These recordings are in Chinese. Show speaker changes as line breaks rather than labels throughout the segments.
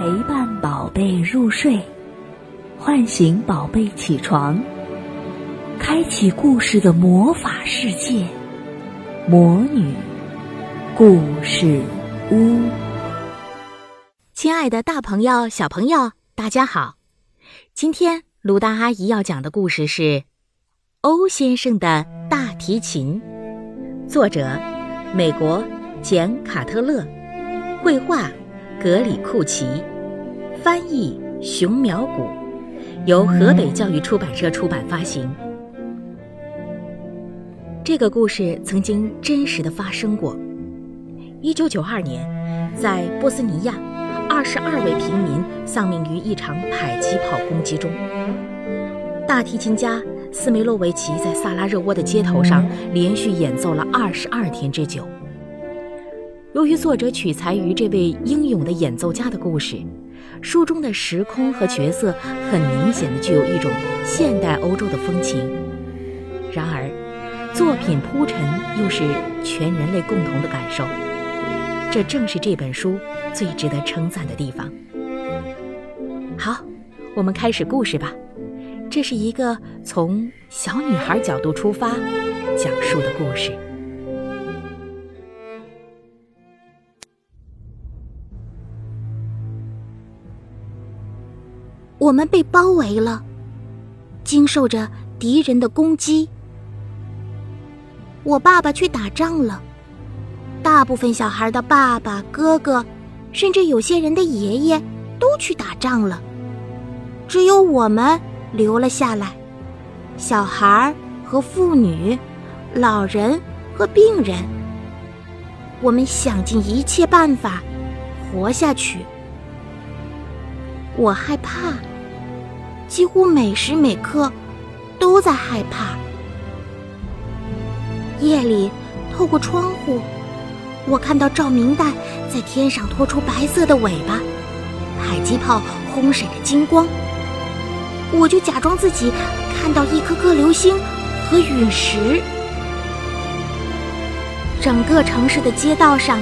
陪伴宝贝入睡，唤醒宝贝起床，开启故事的魔法世界——魔女故事屋。
亲爱的，大朋友、小朋友，大家好！今天卢大阿姨要讲的故事是《欧先生的大提琴》，作者美国简·卡特勒，绘画。格里库奇，翻译熊苗谷，由河北教育出版社出版发行。这个故事曾经真实的发生过。一九九二年，在波斯尼亚，二十二位平民丧命于一场迫击炮攻击中。大提琴家斯梅洛维奇在萨拉热窝的街头上连续演奏了二十二天之久。由于作者取材于这位英勇的演奏家的故事，书中的时空和角色很明显的具有一种现代欧洲的风情。然而，作品铺陈又是全人类共同的感受，这正是这本书最值得称赞的地方。好，我们开始故事吧。这是一个从小女孩角度出发讲述的故事。
我们被包围了，经受着敌人的攻击。我爸爸去打仗了，大部分小孩的爸爸、哥哥，甚至有些人的爷爷都去打仗了，只有我们留了下来，小孩和妇女、老人和病人。我们想尽一切办法活下去。我害怕。几乎每时每刻都在害怕。夜里，透过窗户，我看到照明弹在天上拖出白色的尾巴，迫击炮轰闪着金光。我就假装自己看到一颗颗流星和陨石。整个城市的街道上，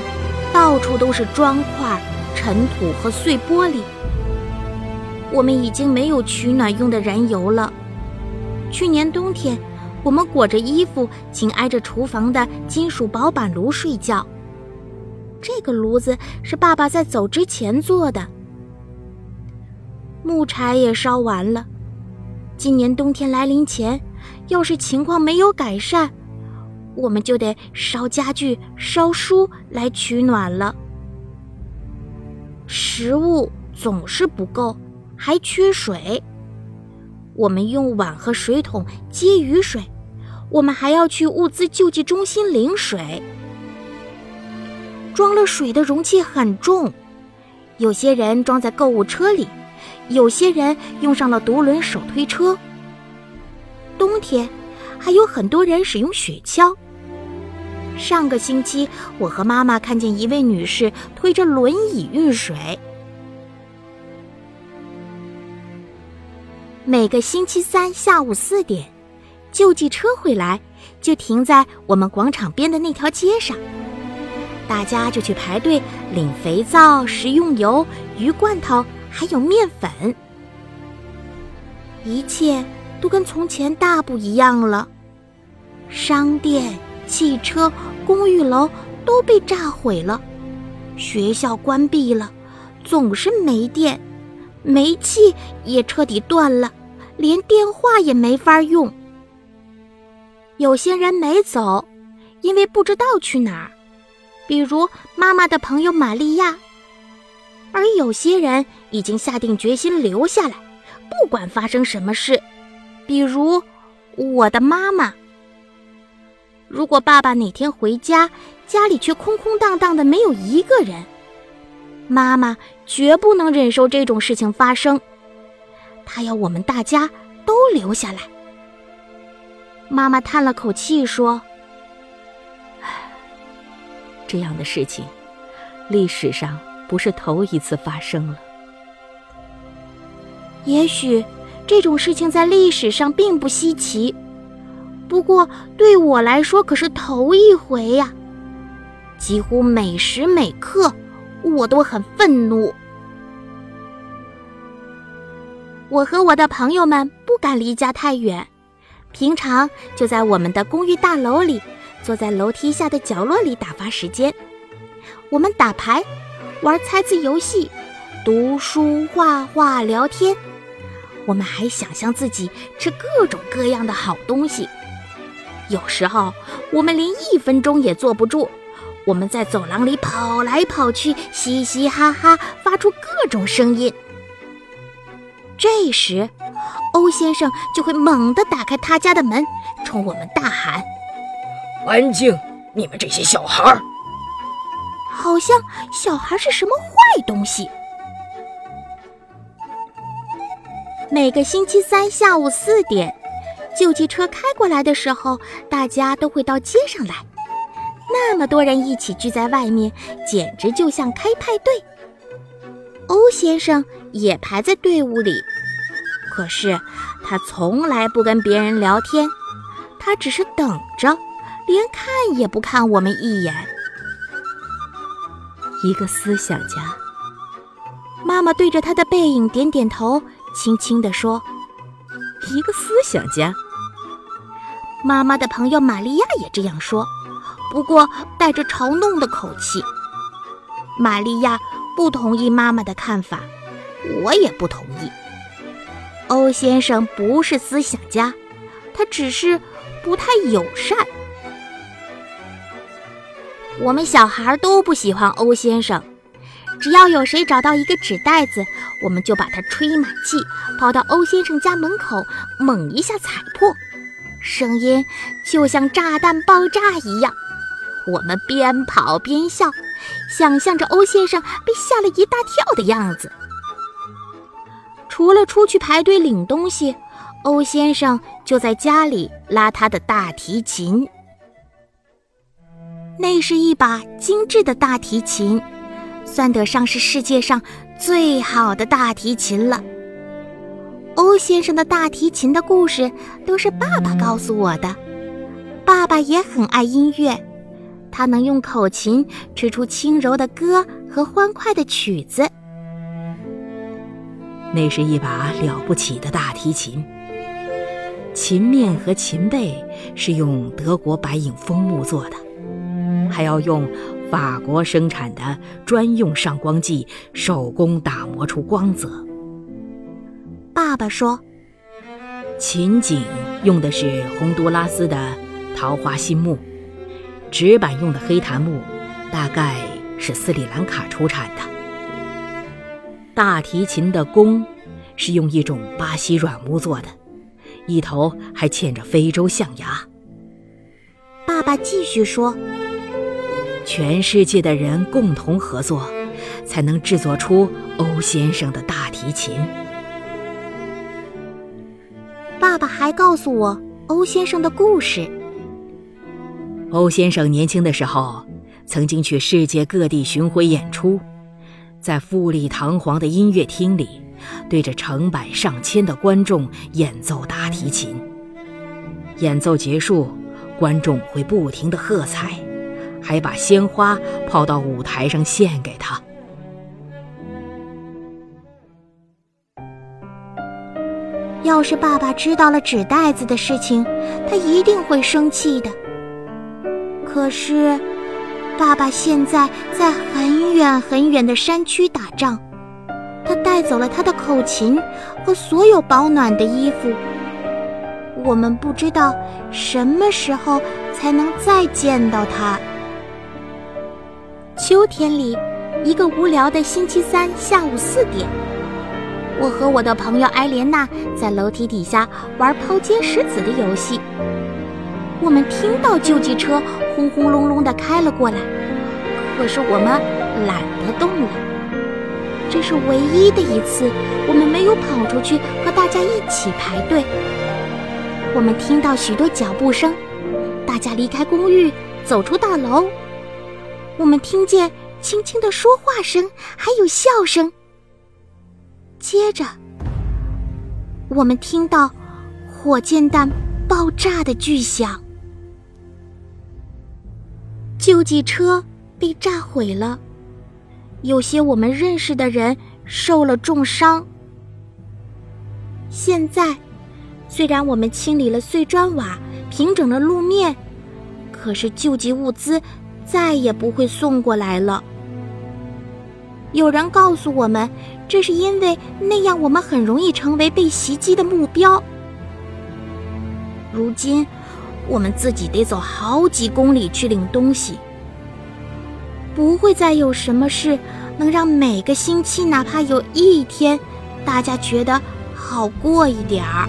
到处都是砖块、尘土和碎玻璃。我们已经没有取暖用的燃油了。去年冬天，我们裹着衣服，紧挨着厨房的金属薄板炉睡觉。这个炉子是爸爸在走之前做的。木柴也烧完了。今年冬天来临前，要是情况没有改善，我们就得烧家具、烧书来取暖了。食物总是不够。还缺水，我们用碗和水桶接雨水，我们还要去物资救济中心领水。装了水的容器很重，有些人装在购物车里，有些人用上了独轮手推车。冬天，还有很多人使用雪橇。上个星期，我和妈妈看见一位女士推着轮椅运水。每个星期三下午四点，救济车会来，就停在我们广场边的那条街上，大家就去排队领肥皂、食用油、鱼罐头，还有面粉。一切都跟从前大不一样了，商店、汽车、公寓楼都被炸毁了，学校关闭了，总是没电，煤气也彻底断了。连电话也没法用。有些人没走，因为不知道去哪儿，比如妈妈的朋友玛利亚；而有些人已经下定决心留下来，不管发生什么事，比如我的妈妈。如果爸爸哪天回家，家里却空空荡荡的，没有一个人，妈妈绝不能忍受这种事情发生。他要我们大家都留下来。妈妈叹了口气说：“
唉，这样的事情，历史上不是头一次发生了。
也许这种事情在历史上并不稀奇，不过对我来说可是头一回呀！几乎每时每刻，我都很愤怒。”我和我的朋友们不敢离家太远，平常就在我们的公寓大楼里，坐在楼梯下的角落里打发时间。我们打牌，玩猜字游戏，读书、画画、聊天。我们还想象自己吃各种各样的好东西。有时候，我们连一分钟也坐不住。我们在走廊里跑来跑去，嘻嘻哈哈，发出各种声音。这时，欧先生就会猛地打开他家的门，冲我们大喊：“
安静！你们这些小孩儿！”
好像小孩是什么坏东西。每个星期三下午四点，救济车开过来的时候，大家都会到街上来。那么多人一起聚在外面，简直就像开派对。欧先生也排在队伍里，可是他从来不跟别人聊天，他只是等着，连看也不看我们一眼。
一个思想家，
妈妈对着他的背影点点头，轻轻地说：“
一个思想家。”
妈妈的朋友玛利亚也这样说。不过带着嘲弄的口气，玛利亚不同意妈妈的看法，我也不同意。欧先生不是思想家，他只是不太友善。我们小孩都不喜欢欧先生，只要有谁找到一个纸袋子，我们就把它吹满气，跑到欧先生家门口，猛一下踩破，声音就像炸弹爆炸一样。我们边跑边笑，想象着欧先生被吓了一大跳的样子。除了出去排队领东西，欧先生就在家里拉他的大提琴。那是一把精致的大提琴，算得上是世界上最好的大提琴了。欧先生的大提琴的故事都是爸爸告诉我的，爸爸也很爱音乐。他能用口琴吹出轻柔的歌和欢快的曲子。
那是一把了不起的大提琴，琴面和琴背是用德国白影枫木做的，还要用法国生产的专用上光剂手工打磨出光泽。
爸爸说，
琴颈用的是洪都拉斯的桃花心木。纸板用的黑檀木，大概是斯里兰卡出产的。大提琴的弓是用一种巴西软木做的，一头还嵌着非洲象牙。
爸爸继续说：“
全世界的人共同合作，才能制作出欧先生的大提琴。”
爸爸还告诉我欧先生的故事。
欧先生年轻的时候，曾经去世界各地巡回演出，在富丽堂皇的音乐厅里，对着成百上千的观众演奏大提琴。演奏结束，观众会不停的喝彩，还把鲜花抛到舞台上献给他。
要是爸爸知道了纸袋子的事情，他一定会生气的。可是，爸爸现在在很远很远的山区打仗，他带走了他的口琴和所有保暖的衣服。我们不知道什么时候才能再见到他。秋天里，一个无聊的星期三下午四点，我和我的朋友埃莲娜在楼梯底下玩抛接石子的游戏。我们听到救济车轰轰隆隆地开了过来，可是我们懒得动了。这是唯一的一次，我们没有跑出去和大家一起排队。我们听到许多脚步声，大家离开公寓，走出大楼。我们听见轻轻的说话声，还有笑声。接着，我们听到火箭弹爆炸的巨响。救济车被炸毁了，有些我们认识的人受了重伤。现在，虽然我们清理了碎砖瓦，平整了路面，可是救济物资再也不会送过来了。有人告诉我们，这是因为那样我们很容易成为被袭击的目标。如今，我们自己得走好几公里去领东西，不会再有什么事能让每个星期哪怕有一天，大家觉得好过一点儿。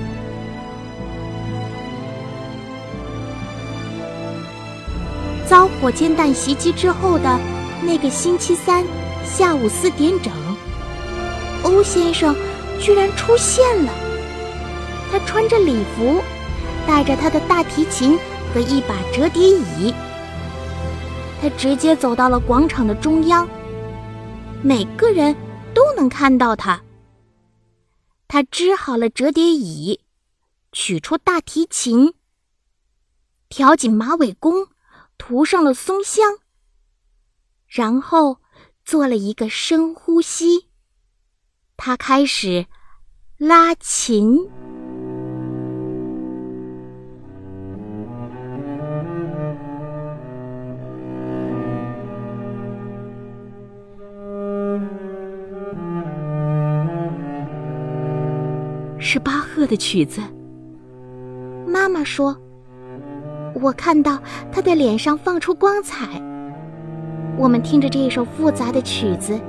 遭火箭弹袭击之后的那个星期三。下午四点整，欧先生居然出现了。他穿着礼服，带着他的大提琴和一把折叠椅。他直接走到了广场的中央，每个人都能看到他。他支好了折叠椅，取出大提琴，调紧马尾弓，涂上了松香，然后。做了一个深呼吸，他开始拉琴。
是巴赫的曲子。
妈妈说：“我看到他的脸上放出光彩。”我们听着这一首复杂的曲子，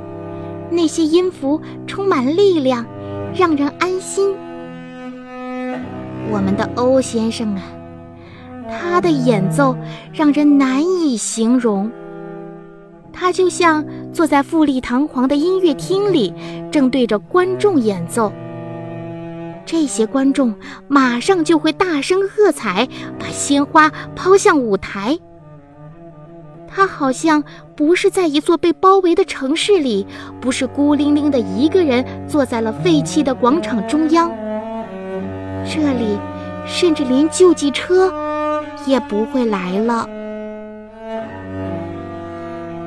那些音符充满力量，让人安心。我们的欧先生啊，他的演奏让人难以形容。他就像坐在富丽堂皇的音乐厅里，正对着观众演奏。这些观众马上就会大声喝彩，把鲜花抛向舞台。他好像不是在一座被包围的城市里，不是孤零零的一个人坐在了废弃的广场中央。这里，甚至连救济车也不会来了。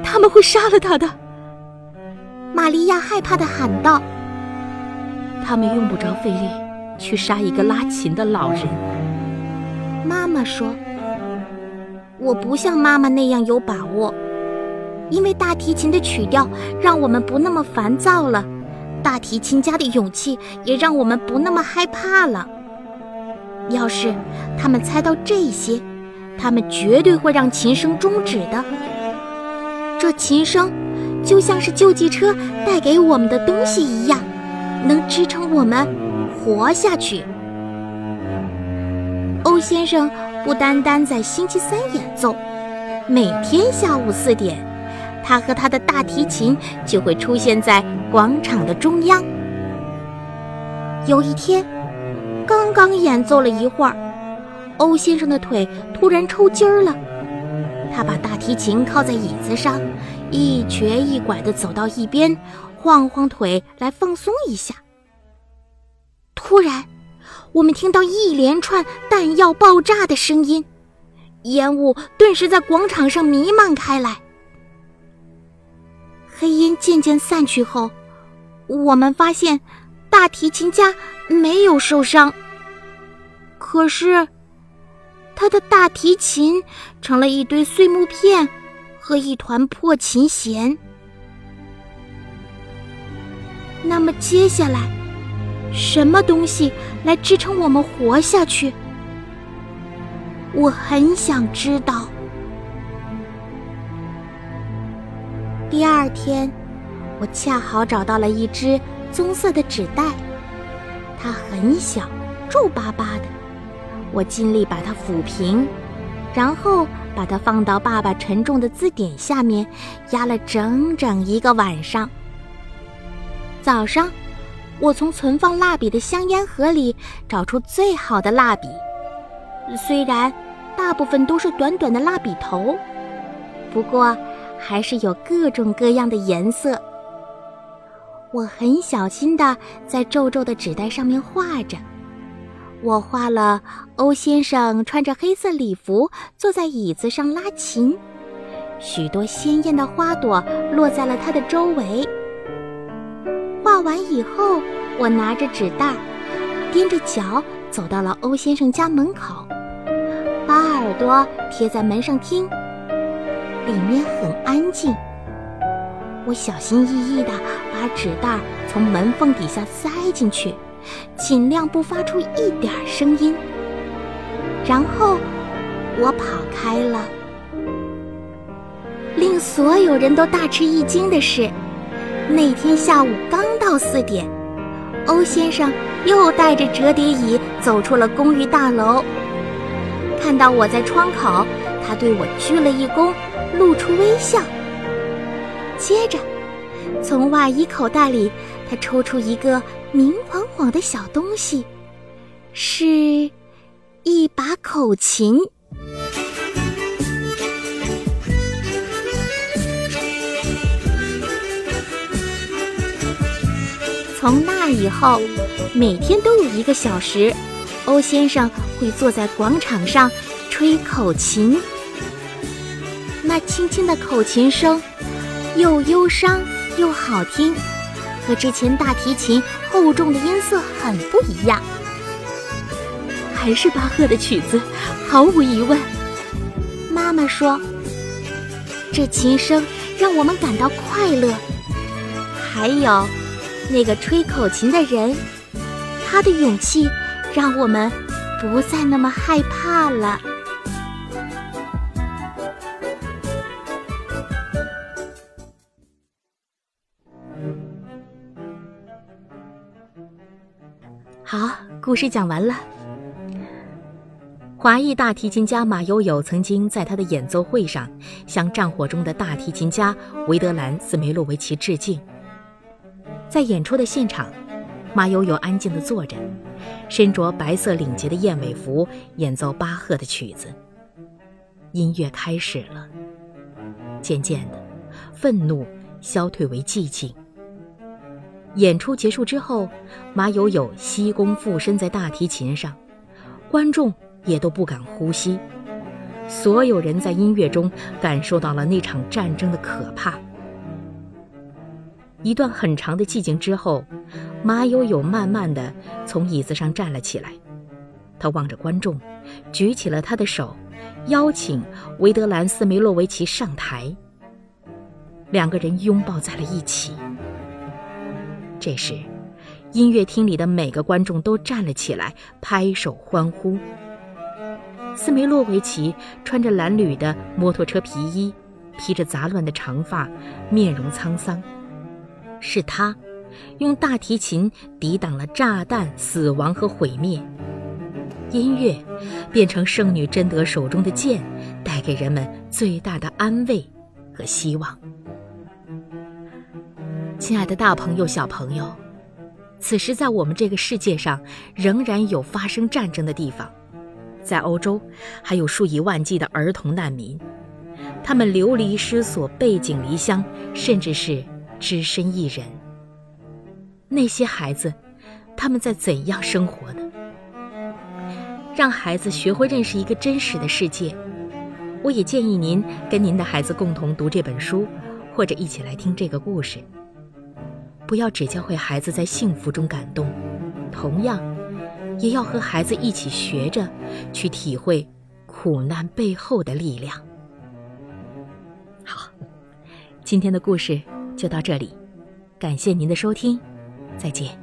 他们会杀了他的，
玛利亚害怕的喊道：“
他们用不着费力去杀一个拉琴的老人。”
妈妈说。我不像妈妈那样有把握，因为大提琴的曲调让我们不那么烦躁了，大提琴家的勇气也让我们不那么害怕了。要是他们猜到这些，他们绝对会让琴声终止的。这琴声就像是救济车带给我们的东西一样，能支撑我们活下去。欧先生。不单单在星期三演奏，每天下午四点，他和他的大提琴就会出现在广场的中央。有一天，刚刚演奏了一会儿，欧先生的腿突然抽筋儿了，他把大提琴靠在椅子上，一瘸一拐地走到一边，晃晃腿来放松一下。突然。我们听到一连串弹药爆炸的声音，烟雾顿时在广场上弥漫开来。黑烟渐渐散去后，我们发现大提琴家没有受伤，可是他的大提琴成了一堆碎木片和一团破琴弦。那么接下来？什么东西来支撑我们活下去？我很想知道。第二天，我恰好找到了一只棕色的纸袋，它很小，皱巴巴的。我尽力把它抚平，然后把它放到爸爸沉重的字典下面，压了整整一个晚上。早上。我从存放蜡笔的香烟盒里找出最好的蜡笔，虽然大部分都是短短的蜡笔头，不过还是有各种各样的颜色。我很小心地在皱皱的纸袋上面画着，我画了欧先生穿着黑色礼服坐在椅子上拉琴，许多鲜艳的花朵落在了他的周围。画完以后，我拿着纸袋，踮着脚走到了欧先生家门口，把耳朵贴在门上听。里面很安静。我小心翼翼地把纸袋从门缝底下塞进去，尽量不发出一点声音。然后我跑开了。令所有人都大吃一惊的是，那天下午刚到四点，欧先生又带着折叠椅走出了公寓大楼。看到我在窗口，他对我鞠了一躬，露出微笑。接着，从外衣口袋里，他抽出一个明晃晃的小东西，是一把口琴。从那以后，每天都有一个小时，欧先生会坐在广场上吹口琴。那轻轻的口琴声，又忧伤又好听，和之前大提琴厚重的音色很不一样。
还是巴赫的曲子，毫无疑问。
妈妈说：“这琴声让我们感到快乐。”还有。那个吹口琴的人，他的勇气让我们不再那么害怕了。
好，故事讲完了。华裔大提琴家马友友曾经在他的演奏会上向战火中的大提琴家维德兰斯梅洛维奇致敬。在演出的现场，马友友安静地坐着，身着白色领结的燕尾服，演奏巴赫的曲子。音乐开始了，渐渐的，愤怒消退为寂静。演出结束之后，马友友膝弓附身在大提琴上，观众也都不敢呼吸。所有人在音乐中感受到了那场战争的可怕。一段很长的寂静之后，马友友慢慢的从椅子上站了起来，他望着观众，举起了他的手，邀请维德兰斯梅洛维奇上台。两个人拥抱在了一起。这时，音乐厅里的每个观众都站了起来，拍手欢呼。斯梅洛维奇穿着蓝缕的摩托车皮衣，披着杂乱的长发，面容沧桑。是他，用大提琴抵挡了炸弹、死亡和毁灭。音乐变成圣女贞德手中的剑，带给人们最大的安慰和希望。亲爱的，大朋友、小朋友，此时在我们这个世界上，仍然有发生战争的地方。在欧洲，还有数以万计的儿童难民，他们流离失所、背井离乡，甚至是。只身一人，那些孩子，他们在怎样生活呢？让孩子学会认识一个真实的世界。我也建议您跟您的孩子共同读这本书，或者一起来听这个故事。不要只教会孩子在幸福中感动，同样，也要和孩子一起学着去体会苦难背后的力量。好，今天的故事。就到这里，感谢您的收听，再见。